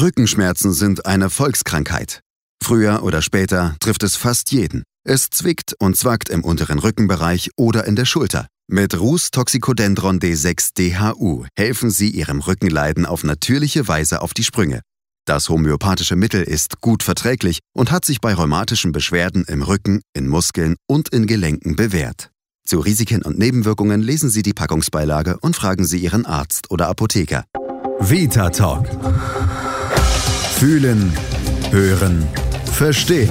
Rückenschmerzen sind eine Volkskrankheit. Früher oder später trifft es fast jeden. Es zwickt und zwackt im unteren Rückenbereich oder in der Schulter. Mit Rus Toxicodendron D6 DHU helfen Sie Ihrem Rückenleiden auf natürliche Weise auf die Sprünge. Das homöopathische Mittel ist gut verträglich und hat sich bei rheumatischen Beschwerden im Rücken, in Muskeln und in Gelenken bewährt. Zu Risiken und Nebenwirkungen lesen Sie die Packungsbeilage und fragen Sie Ihren Arzt oder Apotheker. Vita Talk. Fühlen, hören, verstehen.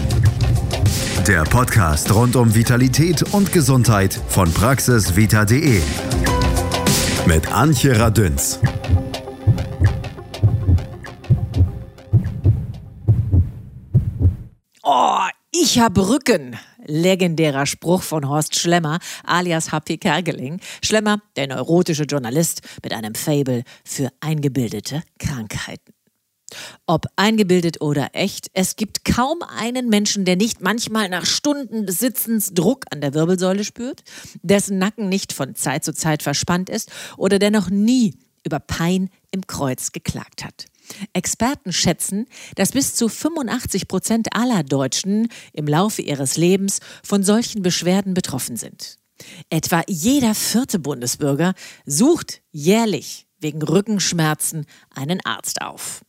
Der Podcast rund um Vitalität und Gesundheit von praxisvita.de. Mit Antje Radünz. Oh, ich habe Rücken. Legendärer Spruch von Horst Schlemmer, alias HP Kergeling. Schlemmer, der neurotische Journalist mit einem Fable für eingebildete Krankheiten. Ob eingebildet oder echt, es gibt kaum einen Menschen, der nicht manchmal nach Stunden des Sitzens Druck an der Wirbelsäule spürt, dessen Nacken nicht von Zeit zu Zeit verspannt ist oder der noch nie über Pein im Kreuz geklagt hat. Experten schätzen, dass bis zu 85 Prozent aller Deutschen im Laufe ihres Lebens von solchen Beschwerden betroffen sind. Etwa jeder vierte Bundesbürger sucht jährlich wegen Rückenschmerzen einen Arzt auf.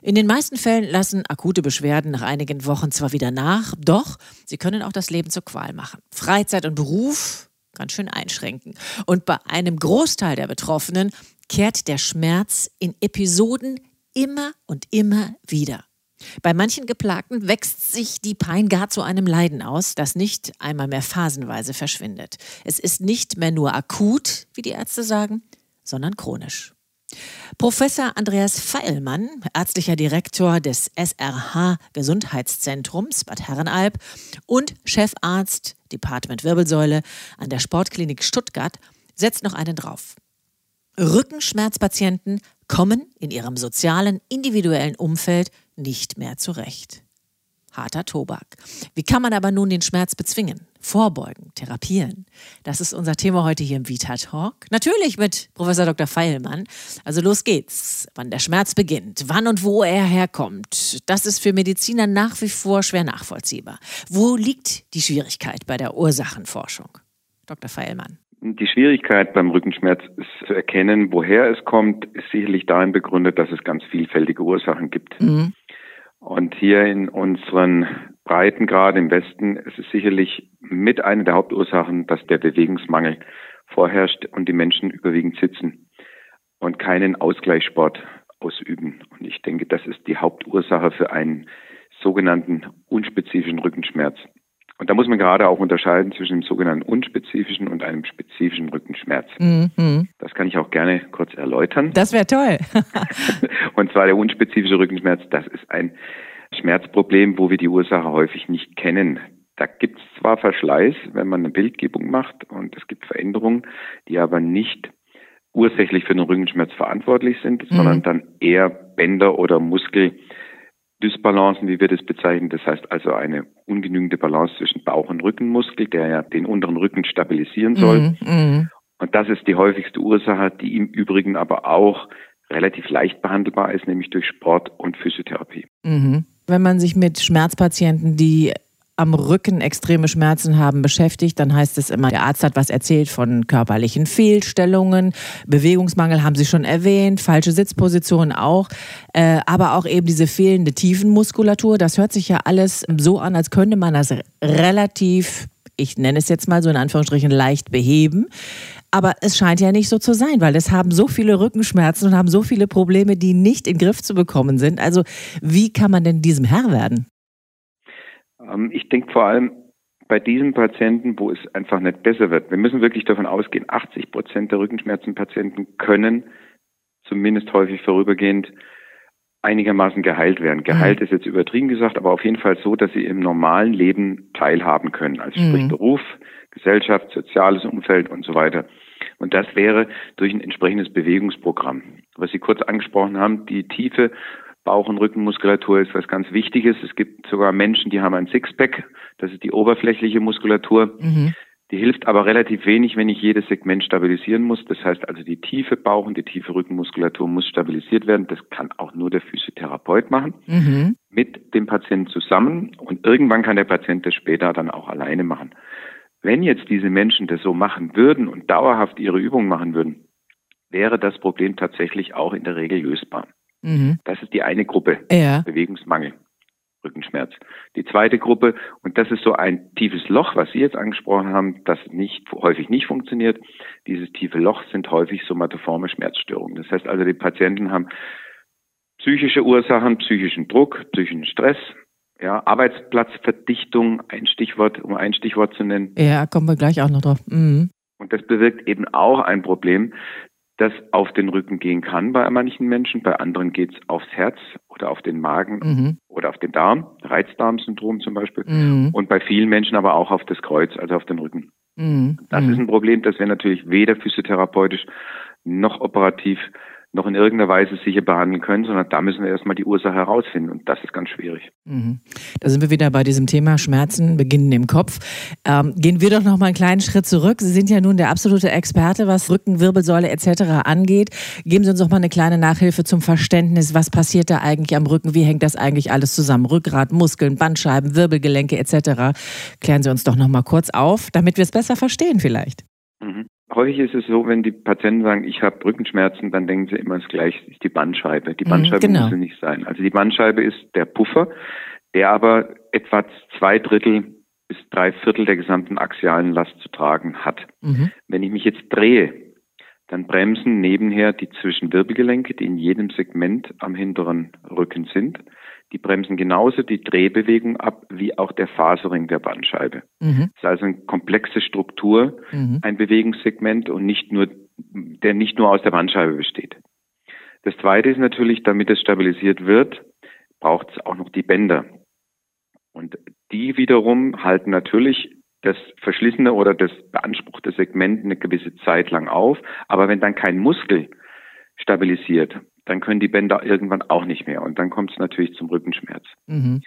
In den meisten Fällen lassen akute Beschwerden nach einigen Wochen zwar wieder nach, doch sie können auch das Leben zur Qual machen. Freizeit und Beruf ganz schön einschränken. Und bei einem Großteil der Betroffenen kehrt der Schmerz in Episoden immer und immer wieder. Bei manchen Geplagten wächst sich die Pein gar zu einem Leiden aus, das nicht einmal mehr phasenweise verschwindet. Es ist nicht mehr nur akut, wie die Ärzte sagen, sondern chronisch. Professor Andreas Feilmann, ärztlicher Direktor des SRH Gesundheitszentrums Bad Herrenalb und Chefarzt Department Wirbelsäule an der Sportklinik Stuttgart, setzt noch einen drauf. Rückenschmerzpatienten kommen in ihrem sozialen, individuellen Umfeld nicht mehr zurecht. Harter Tobak. Wie kann man aber nun den Schmerz bezwingen, vorbeugen, therapieren? Das ist unser Thema heute hier im Vita Talk. Natürlich mit Professor Dr. Feilmann. Also los geht's. Wann der Schmerz beginnt, wann und wo er herkommt, das ist für Mediziner nach wie vor schwer nachvollziehbar. Wo liegt die Schwierigkeit bei der Ursachenforschung? Dr. Feilmann. Die Schwierigkeit beim Rückenschmerz ist zu erkennen, woher es kommt, ist sicherlich darin begründet, dass es ganz vielfältige Ursachen gibt. Mhm. Und hier in unseren Breitengraden im Westen ist es sicherlich mit einer der Hauptursachen, dass der Bewegungsmangel vorherrscht und die Menschen überwiegend sitzen und keinen Ausgleichssport ausüben. Und ich denke, das ist die Hauptursache für einen sogenannten unspezifischen Rückenschmerz. Und da muss man gerade auch unterscheiden zwischen dem sogenannten unspezifischen und einem spezifischen Rückenschmerz. Mhm. Das kann ich auch gerne kurz erläutern. Das wäre toll. und zwar der unspezifische Rückenschmerz, das ist ein Schmerzproblem, wo wir die Ursache häufig nicht kennen. Da gibt es zwar Verschleiß, wenn man eine Bildgebung macht und es gibt Veränderungen, die aber nicht ursächlich für den Rückenschmerz verantwortlich sind, mhm. sondern dann eher Bänder oder Muskel Dysbalancen, wie wir das bezeichnen. Das heißt also eine ungenügende Balance zwischen Bauch- und Rückenmuskel, der ja den unteren Rücken stabilisieren soll. Mm, mm. Und das ist die häufigste Ursache, die im Übrigen aber auch relativ leicht behandelbar ist, nämlich durch Sport und Physiotherapie. Mhm. Wenn man sich mit Schmerzpatienten, die am Rücken extreme Schmerzen haben, beschäftigt, dann heißt es immer, der Arzt hat was erzählt von körperlichen Fehlstellungen, Bewegungsmangel haben Sie schon erwähnt, falsche Sitzpositionen auch, äh, aber auch eben diese fehlende Tiefenmuskulatur. Das hört sich ja alles so an, als könnte man das relativ, ich nenne es jetzt mal so in Anführungsstrichen, leicht beheben. Aber es scheint ja nicht so zu sein, weil es haben so viele Rückenschmerzen und haben so viele Probleme, die nicht in den Griff zu bekommen sind. Also wie kann man denn diesem Herr werden? Ähm, ich denke vor allem bei diesen Patienten, wo es einfach nicht besser wird. Wir müssen wirklich davon ausgehen, 80 Prozent der Rückenschmerzenpatienten können zumindest häufig vorübergehend einigermaßen geheilt werden. Geheilt mhm. ist jetzt übertrieben gesagt, aber auf jeden Fall so, dass sie im normalen Leben teilhaben können. Also sprich mhm. Beruf, Gesellschaft, soziales Umfeld und so weiter. Und das wäre durch ein entsprechendes Bewegungsprogramm. Was Sie kurz angesprochen haben, die tiefe Bauch- und Rückenmuskulatur ist was ganz Wichtiges. Es gibt sogar Menschen, die haben ein Sixpack. Das ist die oberflächliche Muskulatur. Mhm. Die hilft aber relativ wenig, wenn ich jedes Segment stabilisieren muss. Das heißt also, die tiefe Bauch- und die tiefe Rückenmuskulatur muss stabilisiert werden. Das kann auch nur der Physiotherapeut machen. Mhm. Mit dem Patienten zusammen. Und irgendwann kann der Patient das später dann auch alleine machen. Wenn jetzt diese Menschen das so machen würden und dauerhaft ihre Übungen machen würden, wäre das Problem tatsächlich auch in der Regel lösbar. Mhm. Das ist die eine Gruppe, ja. Bewegungsmangel. Rückenschmerz. Die zweite Gruppe, und das ist so ein tiefes Loch, was Sie jetzt angesprochen haben, das nicht, häufig nicht funktioniert. Dieses tiefe Loch sind häufig somatoforme Schmerzstörungen. Das heißt also, die Patienten haben psychische Ursachen, psychischen Druck, psychischen Stress, ja, Arbeitsplatzverdichtung, ein Stichwort, um ein Stichwort zu nennen. Ja, kommen wir gleich auch noch drauf. Mhm. Und das bewirkt eben auch ein Problem, das auf den Rücken gehen kann bei manchen Menschen, bei anderen geht es aufs Herz oder auf den Magen mhm. oder auf den Darm, Reizdarmsyndrom zum Beispiel, mhm. und bei vielen Menschen aber auch auf das Kreuz, also auf den Rücken. Mhm. Das ist mhm. ein Problem, das wir natürlich weder physiotherapeutisch noch operativ noch in irgendeiner Weise sicher behandeln können, sondern da müssen wir erstmal die Ursache herausfinden und das ist ganz schwierig. Mhm. Da sind wir wieder bei diesem Thema Schmerzen beginnen im Kopf. Ähm, gehen wir doch noch mal einen kleinen Schritt zurück. Sie sind ja nun der absolute Experte, was Rücken, Wirbelsäule etc. angeht. Geben Sie uns doch mal eine kleine Nachhilfe zum Verständnis, was passiert da eigentlich am Rücken, wie hängt das eigentlich alles zusammen? Rückgrat, Muskeln, Bandscheiben, Wirbelgelenke etc. Klären Sie uns doch noch mal kurz auf, damit wir es besser verstehen vielleicht. Mhm. Häufig ist es so, wenn die Patienten sagen, ich habe Rückenschmerzen, dann denken sie immer das gleiche, ist die Bandscheibe. Die mhm, Bandscheibe genau. muss es nicht sein. Also die Bandscheibe ist der Puffer, der aber etwa zwei Drittel bis drei Viertel der gesamten axialen Last zu tragen hat. Mhm. Wenn ich mich jetzt drehe, dann bremsen nebenher die Zwischenwirbelgelenke, die in jedem Segment am hinteren Rücken sind. Die bremsen genauso die Drehbewegung ab wie auch der Faserring der Bandscheibe. Mhm. Das ist also eine komplexe Struktur, mhm. ein Bewegungssegment und nicht nur, der nicht nur aus der Bandscheibe besteht. Das zweite ist natürlich, damit es stabilisiert wird, braucht es auch noch die Bänder. Und die wiederum halten natürlich das verschlissene oder das beanspruchte Segment eine gewisse Zeit lang auf. Aber wenn dann kein Muskel stabilisiert, dann können die Bänder irgendwann auch nicht mehr. Und dann kommt es natürlich zum Rückenschmerz. Mhm.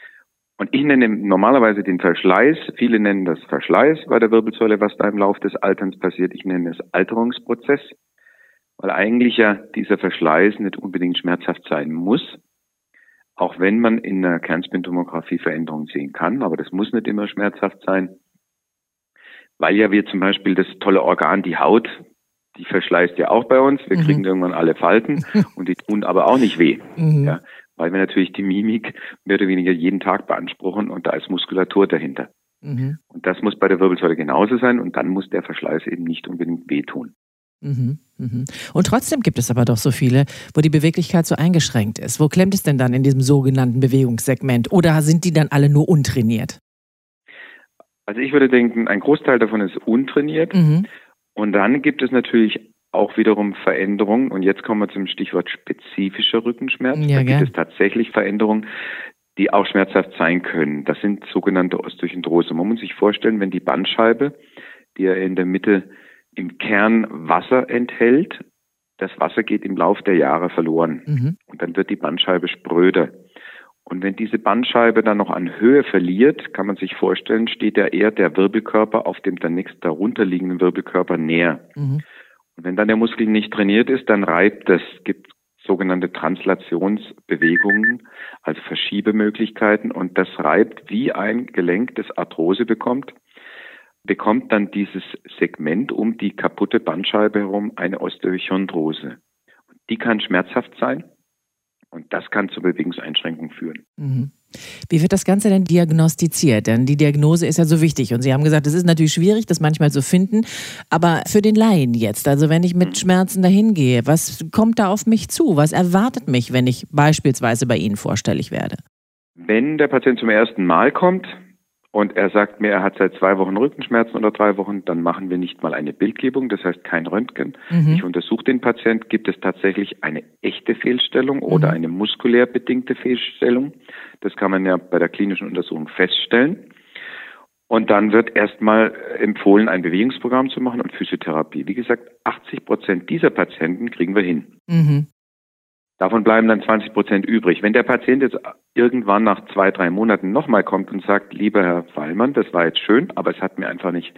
Und ich nenne normalerweise den Verschleiß. Viele nennen das Verschleiß bei der Wirbelsäule, was da im Laufe des Alterns passiert. Ich nenne es Alterungsprozess, weil eigentlich ja dieser Verschleiß nicht unbedingt schmerzhaft sein muss. Auch wenn man in der Kernspintomographie Veränderungen sehen kann, aber das muss nicht immer schmerzhaft sein, weil ja wir zum Beispiel das tolle Organ, die Haut, die verschleißt ja auch bei uns. Wir mhm. kriegen irgendwann alle Falten und die tun aber auch nicht weh. Mhm. Ja, weil wir natürlich die Mimik mehr oder weniger jeden Tag beanspruchen und da ist Muskulatur dahinter. Mhm. Und das muss bei der Wirbelsäule genauso sein und dann muss der Verschleiß eben nicht unbedingt wehtun. Mhm, mhm. Und trotzdem gibt es aber doch so viele, wo die Beweglichkeit so eingeschränkt ist. Wo klemmt es denn dann in diesem sogenannten Bewegungssegment? Oder sind die dann alle nur untrainiert? Also ich würde denken, ein Großteil davon ist untrainiert. Mhm. Und dann gibt es natürlich auch wiederum Veränderungen. Und jetzt kommen wir zum Stichwort spezifischer Rückenschmerz. Ja, da gibt es tatsächlich Veränderungen, die auch schmerzhaft sein können. Das sind sogenannte Osteochondrose. Man muss sich vorstellen, wenn die Bandscheibe, die ja in der Mitte im Kern Wasser enthält, das Wasser geht im Laufe der Jahre verloren. Mhm. Und dann wird die Bandscheibe spröder. Und wenn diese Bandscheibe dann noch an Höhe verliert, kann man sich vorstellen, steht ja eher der Wirbelkörper auf dem dann nächst darunterliegenden Wirbelkörper näher. Mhm. Und wenn dann der Muskel nicht trainiert ist, dann reibt das, gibt sogenannte Translationsbewegungen, also Verschiebemöglichkeiten und das reibt wie ein Gelenk, das Arthrose bekommt, bekommt dann dieses Segment um die kaputte Bandscheibe herum eine Osteochondrose. Die kann schmerzhaft sein und das kann zu Bewegungseinschränkungen führen. Mhm. Wie wird das Ganze denn diagnostiziert? Denn die Diagnose ist ja so wichtig. Und Sie haben gesagt, es ist natürlich schwierig, das manchmal zu finden. Aber für den Laien jetzt, also wenn ich mit mhm. Schmerzen dahin gehe, was kommt da auf mich zu? Was erwartet mich, wenn ich beispielsweise bei Ihnen vorstellig werde? Wenn der Patient zum ersten Mal kommt, und er sagt mir, er hat seit zwei Wochen Rückenschmerzen oder drei Wochen, dann machen wir nicht mal eine Bildgebung, das heißt kein Röntgen. Mhm. Ich untersuche den Patient, gibt es tatsächlich eine echte Fehlstellung mhm. oder eine muskulär bedingte Fehlstellung. Das kann man ja bei der klinischen Untersuchung feststellen. Und dann wird erstmal empfohlen, ein Bewegungsprogramm zu machen und Physiotherapie. Wie gesagt, 80 Prozent dieser Patienten kriegen wir hin. Mhm. Davon bleiben dann 20 Prozent übrig. Wenn der Patient jetzt irgendwann nach zwei, drei Monaten nochmal kommt und sagt, lieber Herr Weilmann, das war jetzt schön, aber es hat mir einfach nicht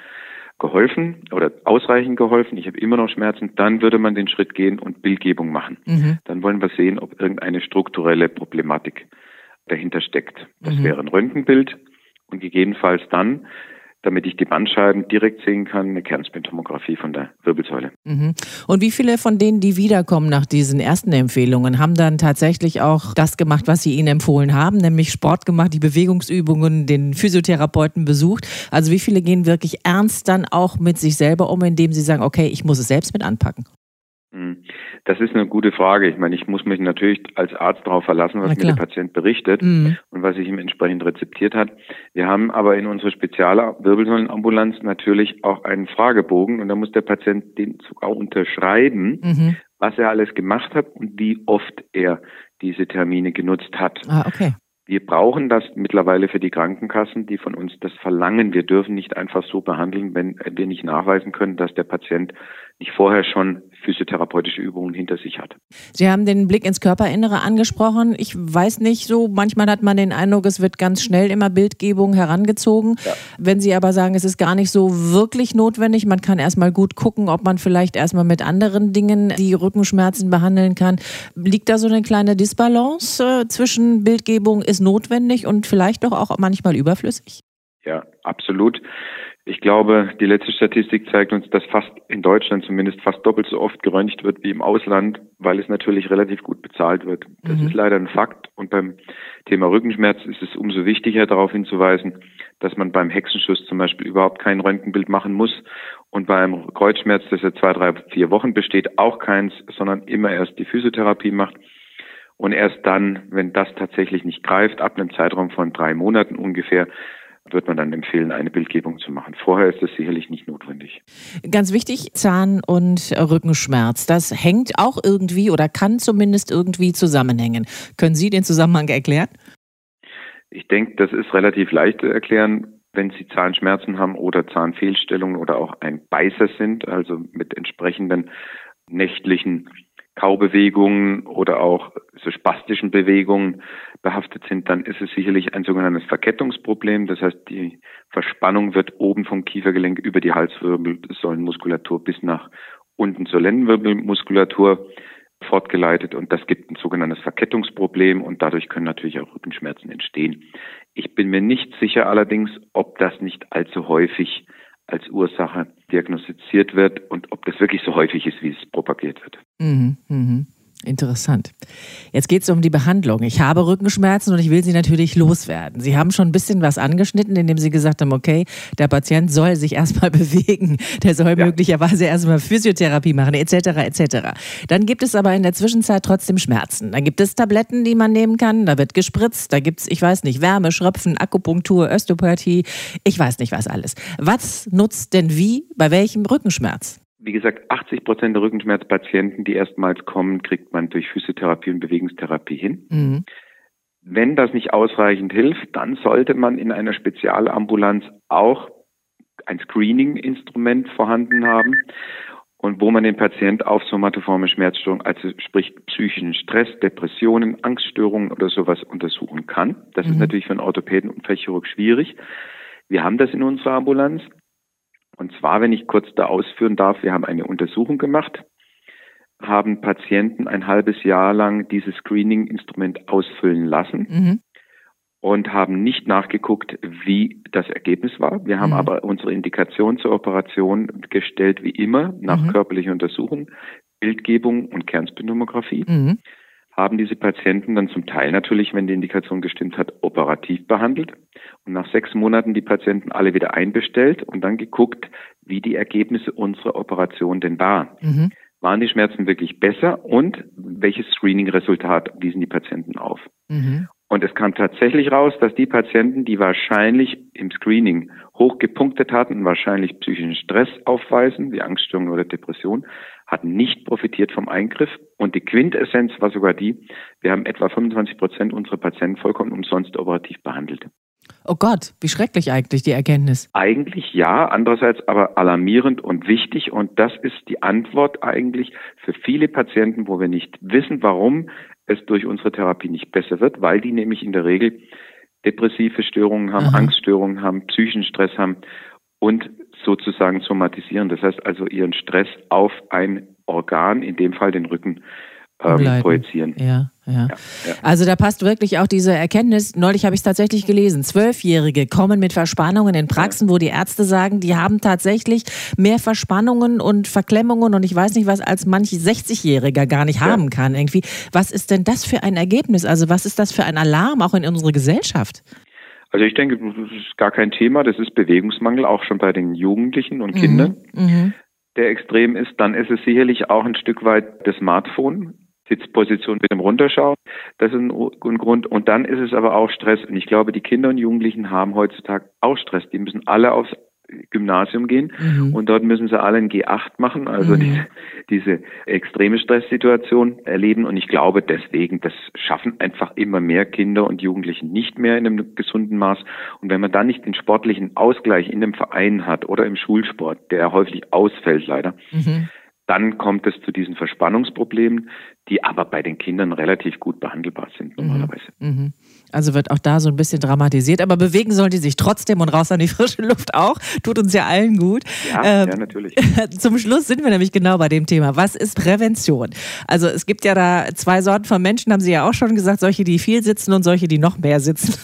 geholfen oder ausreichend geholfen, ich habe immer noch Schmerzen, dann würde man den Schritt gehen und Bildgebung machen. Mhm. Dann wollen wir sehen, ob irgendeine strukturelle Problematik dahinter steckt. Das mhm. wäre ein Röntgenbild und gegebenenfalls dann damit ich die Bandscheiben direkt sehen kann, eine Kernspintomographie von der Wirbelsäule. Mhm. Und wie viele von denen, die wiederkommen nach diesen ersten Empfehlungen, haben dann tatsächlich auch das gemacht, was Sie Ihnen empfohlen haben, nämlich Sport gemacht, die Bewegungsübungen, den Physiotherapeuten besucht? Also wie viele gehen wirklich ernst dann auch mit sich selber um, indem sie sagen, okay, ich muss es selbst mit anpacken? Hm. Das ist eine gute Frage. Ich meine, ich muss mich natürlich als Arzt darauf verlassen, was mir der Patient berichtet mhm. und was sich ihm entsprechend rezeptiert hat. Wir haben aber in unserer spezielle Wirbelsäulenambulanz natürlich auch einen Fragebogen und da muss der Patient den sogar unterschreiben, mhm. was er alles gemacht hat und wie oft er diese Termine genutzt hat. Ah, okay. Wir brauchen das mittlerweile für die Krankenkassen, die von uns das verlangen. Wir dürfen nicht einfach so behandeln, wenn wir nicht nachweisen können, dass der Patient nicht vorher schon physiotherapeutische Übungen hinter sich hat. Sie haben den Blick ins Körperinnere angesprochen. Ich weiß nicht so, manchmal hat man den Eindruck, es wird ganz schnell immer Bildgebung herangezogen. Ja. Wenn Sie aber sagen, es ist gar nicht so wirklich notwendig, man kann erstmal gut gucken, ob man vielleicht erstmal mit anderen Dingen die Rückenschmerzen behandeln kann. Liegt da so eine kleine Disbalance äh, zwischen Bildgebung ist notwendig und vielleicht doch auch manchmal überflüssig? Ja, absolut. Ich glaube, die letzte Statistik zeigt uns, dass fast in Deutschland zumindest fast doppelt so oft geröntgt wird wie im Ausland, weil es natürlich relativ gut bezahlt wird. Das mhm. ist leider ein Fakt. Und beim Thema Rückenschmerz ist es umso wichtiger, darauf hinzuweisen, dass man beim Hexenschuss zum Beispiel überhaupt kein Röntgenbild machen muss und beim Kreuzschmerz, das ja zwei, drei, vier Wochen besteht, auch keins, sondern immer erst die Physiotherapie macht. Und erst dann, wenn das tatsächlich nicht greift, ab einem Zeitraum von drei Monaten ungefähr, wird man dann empfehlen, eine Bildgebung zu machen. Vorher ist das sicherlich nicht notwendig. Ganz wichtig, Zahn- und Rückenschmerz. Das hängt auch irgendwie oder kann zumindest irgendwie zusammenhängen. Können Sie den Zusammenhang erklären? Ich denke, das ist relativ leicht zu erklären. Wenn Sie Zahnschmerzen haben oder Zahnfehlstellungen oder auch ein Beißer sind, also mit entsprechenden nächtlichen Kaubewegungen oder auch so spastischen Bewegungen behaftet sind, dann ist es sicherlich ein sogenanntes Verkettungsproblem. Das heißt, die Verspannung wird oben vom Kiefergelenk über die Halswirbelsäulenmuskulatur bis nach unten zur Lendenwirbelmuskulatur fortgeleitet und das gibt ein sogenanntes Verkettungsproblem und dadurch können natürlich auch Rückenschmerzen entstehen. Ich bin mir nicht sicher allerdings, ob das nicht allzu häufig als Ursache diagnostiziert wird und ob das wirklich so häufig ist, wie es propagiert wird. Mhm, mh. Interessant. Jetzt geht es um die Behandlung. Ich habe Rückenschmerzen und ich will sie natürlich loswerden. Sie haben schon ein bisschen was angeschnitten, indem Sie gesagt haben, okay, der Patient soll sich erstmal bewegen, der soll ja. möglicherweise erstmal Physiotherapie machen, etc. etc. Dann gibt es aber in der Zwischenzeit trotzdem Schmerzen. Da gibt es Tabletten, die man nehmen kann, da wird gespritzt, da gibt es, ich weiß nicht, Wärme, Schröpfen, Akupunktur, Osteopathie, ich weiß nicht was alles. Was nutzt denn wie bei welchem Rückenschmerz? Wie gesagt, 80 Prozent der Rückenschmerzpatienten, die erstmals kommen, kriegt man durch Physiotherapie und Bewegungstherapie hin. Mhm. Wenn das nicht ausreichend hilft, dann sollte man in einer Spezialambulanz auch ein Screening-Instrument vorhanden haben und wo man den Patient auf somatoforme Schmerzstörung, also sprich psychischen Stress, Depressionen, Angststörungen oder sowas untersuchen kann. Das mhm. ist natürlich für einen Orthopäden und Fächchirurg schwierig. Wir haben das in unserer Ambulanz. Und zwar, wenn ich kurz da ausführen darf, wir haben eine Untersuchung gemacht, haben Patienten ein halbes Jahr lang dieses Screening-Instrument ausfüllen lassen mhm. und haben nicht nachgeguckt, wie das Ergebnis war. Wir haben mhm. aber unsere Indikation zur Operation gestellt, wie immer, nach mhm. körperlicher Untersuchung, Bildgebung und Kernspintomographie. Mhm haben diese Patienten dann zum Teil natürlich, wenn die Indikation gestimmt hat, operativ behandelt und nach sechs Monaten die Patienten alle wieder einbestellt und dann geguckt, wie die Ergebnisse unserer Operation denn waren. Mhm. Waren die Schmerzen wirklich besser und welches Screening-Resultat wiesen die Patienten auf? Mhm. Und es kam tatsächlich raus, dass die Patienten, die wahrscheinlich im Screening hoch gepunktet hatten und wahrscheinlich psychischen Stress aufweisen, wie Angststörungen oder Depression, hatten nicht profitiert vom Eingriff. Und die Quintessenz war sogar die, wir haben etwa 25 Prozent unserer Patienten vollkommen umsonst operativ behandelt. Oh Gott, wie schrecklich eigentlich die Erkenntnis. Eigentlich ja, andererseits aber alarmierend und wichtig. Und das ist die Antwort eigentlich für viele Patienten, wo wir nicht wissen, warum es durch unsere Therapie nicht besser wird, weil die nämlich in der Regel depressive Störungen haben, Aha. Angststörungen haben, psychischen Stress haben und sozusagen somatisieren. Das heißt also ihren Stress auf ein Organ, in dem Fall den Rücken, ähm, projizieren. Ja, ja, ja. Also da passt wirklich auch diese Erkenntnis. Neulich habe ich es tatsächlich gelesen. Zwölfjährige kommen mit Verspannungen in Praxen, wo die Ärzte sagen, die haben tatsächlich mehr Verspannungen und Verklemmungen und ich weiß nicht was, als manch 60-Jähriger gar nicht haben kann. Irgendwie. Was ist denn das für ein Ergebnis? Also was ist das für ein Alarm auch in unserer Gesellschaft? Also ich denke, das ist gar kein Thema. Das ist Bewegungsmangel, auch schon bei den Jugendlichen und mhm. Kindern, mhm. der extrem ist. Dann ist es sicherlich auch ein Stück weit das Smartphone, Sitzposition mit dem Runterschauen. Das ist ein, ein, Grund. Und dann ist es aber auch Stress. Und ich glaube, die Kinder und Jugendlichen haben heutzutage auch Stress. Die müssen alle aufs Gymnasium gehen mhm. und dort müssen sie alle ein G8 machen, also mhm. diese, diese extreme Stresssituation erleben und ich glaube deswegen, das schaffen einfach immer mehr Kinder und Jugendlichen nicht mehr in einem gesunden Maß und wenn man dann nicht den sportlichen Ausgleich in dem Verein hat oder im Schulsport, der häufig ausfällt leider, mhm. dann kommt es zu diesen Verspannungsproblemen, die aber bei den Kindern relativ gut behandelbar sind mhm. normalerweise. Mhm. Also wird auch da so ein bisschen dramatisiert, aber bewegen sollen die sich trotzdem und raus an die frische Luft auch. Tut uns ja allen gut. Ja, ähm, ja natürlich. Zum Schluss sind wir nämlich genau bei dem Thema. Was ist Prävention? Also es gibt ja da zwei Sorten von Menschen, haben Sie ja auch schon gesagt, solche, die viel sitzen und solche, die noch mehr sitzen.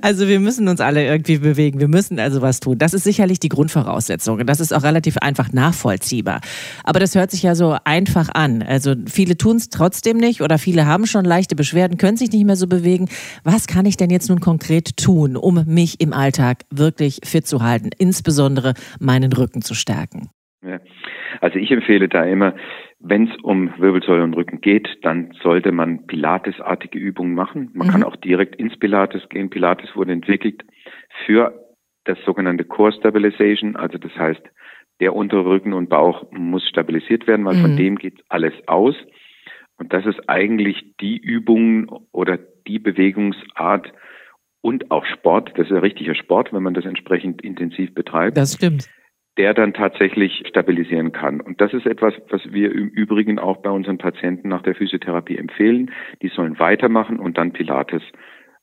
also wir müssen uns alle irgendwie bewegen. Wir müssen also was tun. Das ist sicherlich die Grundvoraussetzung. Und das ist auch relativ einfach nachvollziehbar. Aber das hört sich ja so einfach an. Also viele tun es trotzdem nicht oder viele haben schon leichte Beschwerden, können sich nicht mehr so bewegen. Was kann ich denn jetzt nun konkret tun, um mich im Alltag wirklich fit zu halten, insbesondere meinen Rücken zu stärken? Ja. Also ich empfehle da immer, wenn es um Wirbelsäule und Rücken geht, dann sollte man Pilates-artige Übungen machen. Man mhm. kann auch direkt ins Pilates gehen. Pilates wurde entwickelt für das sogenannte Core Stabilization, also das heißt, der untere Rücken und Bauch muss stabilisiert werden, weil mhm. von dem geht alles aus. Und das ist eigentlich die Übung oder die Bewegungsart und auch Sport, das ist ja richtiger Sport, wenn man das entsprechend intensiv betreibt. Das stimmt. Der dann tatsächlich stabilisieren kann. Und das ist etwas, was wir im Übrigen auch bei unseren Patienten nach der Physiotherapie empfehlen. Die sollen weitermachen und dann Pilates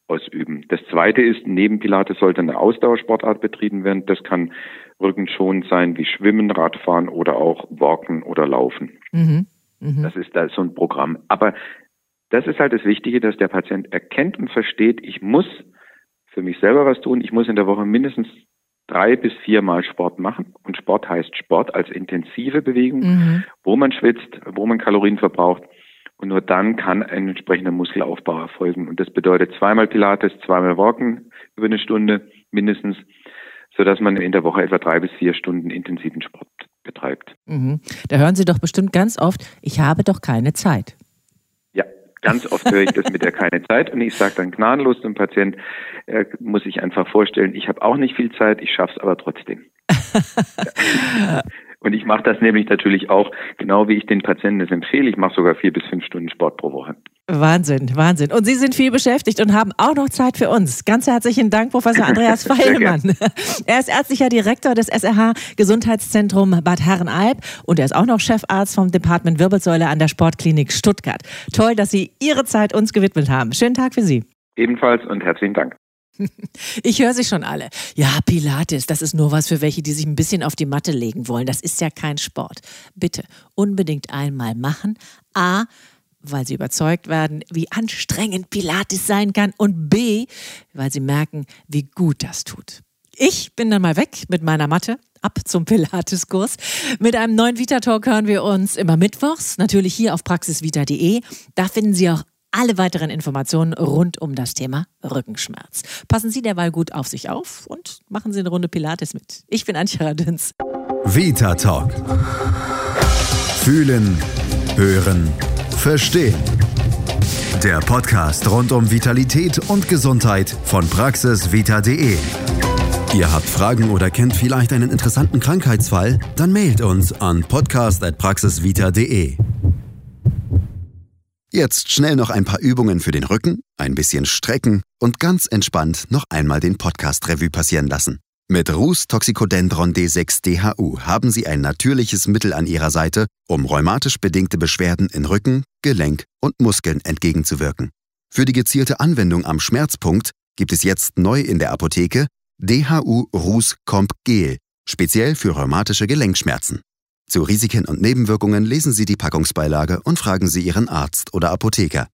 ausüben. Das zweite ist, neben Pilates sollte eine Ausdauersportart betrieben werden. Das kann rückenschonend sein wie Schwimmen, Radfahren oder auch Walken oder Laufen. Mhm. Mhm. Das ist da so ein Programm. Aber das ist halt das Wichtige, dass der Patient erkennt und versteht, ich muss für mich selber was tun. Ich muss in der Woche mindestens drei bis viermal Sport machen. Und Sport heißt Sport als intensive Bewegung, mhm. wo man schwitzt, wo man Kalorien verbraucht. Und nur dann kann ein entsprechender Muskelaufbau erfolgen. Und das bedeutet zweimal Pilates, zweimal Walken über eine Stunde mindestens, sodass man in der Woche etwa drei bis vier Stunden intensiven Sport betreibt. Mhm. Da hören Sie doch bestimmt ganz oft, ich habe doch keine Zeit. Ganz oft höre ich das mit der keine Zeit und ich sage dann gnadenlos dem Patient, er muss sich einfach vorstellen, ich habe auch nicht viel Zeit, ich schaffe es aber trotzdem. Und ich mache das nämlich natürlich auch, genau wie ich den Patienten es empfehle. Ich mache sogar vier bis fünf Stunden Sport pro Woche. Wahnsinn, Wahnsinn. Und Sie sind viel beschäftigt und haben auch noch Zeit für uns. Ganz herzlichen Dank, Professor Andreas Feilmann. er ist ärztlicher Direktor des SRH Gesundheitszentrum Bad Herrenalb und er ist auch noch Chefarzt vom Department Wirbelsäule an der Sportklinik Stuttgart. Toll, dass Sie Ihre Zeit uns gewidmet haben. Schönen Tag für Sie. Ebenfalls und herzlichen Dank. Ich höre sie schon alle. Ja, Pilates, das ist nur was für welche, die sich ein bisschen auf die Matte legen wollen. Das ist ja kein Sport. Bitte unbedingt einmal machen. A, weil sie überzeugt werden, wie anstrengend Pilates sein kann. Und B, weil sie merken, wie gut das tut. Ich bin dann mal weg mit meiner Matte. Ab zum Pilates-Kurs. Mit einem neuen Vita-Talk hören wir uns immer mittwochs, natürlich hier auf praxisvita.de. Da finden Sie auch alle weiteren Informationen rund um das Thema Rückenschmerz. Passen Sie derweil gut auf sich auf und machen Sie eine Runde Pilates mit. Ich bin Antje Radüns. Vita Talk. Fühlen, hören, verstehen. Der Podcast rund um Vitalität und Gesundheit von praxisvita.de. Ihr habt Fragen oder kennt vielleicht einen interessanten Krankheitsfall? Dann mailt uns an podcast.praxisvita.de. Jetzt schnell noch ein paar Übungen für den Rücken, ein bisschen strecken und ganz entspannt noch einmal den Podcast Revue passieren lassen. Mit Rus Toxicodendron D6 DHU haben Sie ein natürliches Mittel an Ihrer Seite, um rheumatisch bedingte Beschwerden in Rücken, Gelenk und Muskeln entgegenzuwirken. Für die gezielte Anwendung am Schmerzpunkt gibt es jetzt neu in der Apotheke DHU Rus Comp Gel Speziell für rheumatische Gelenkschmerzen. Zu Risiken und Nebenwirkungen lesen Sie die Packungsbeilage und fragen Sie Ihren Arzt oder Apotheker.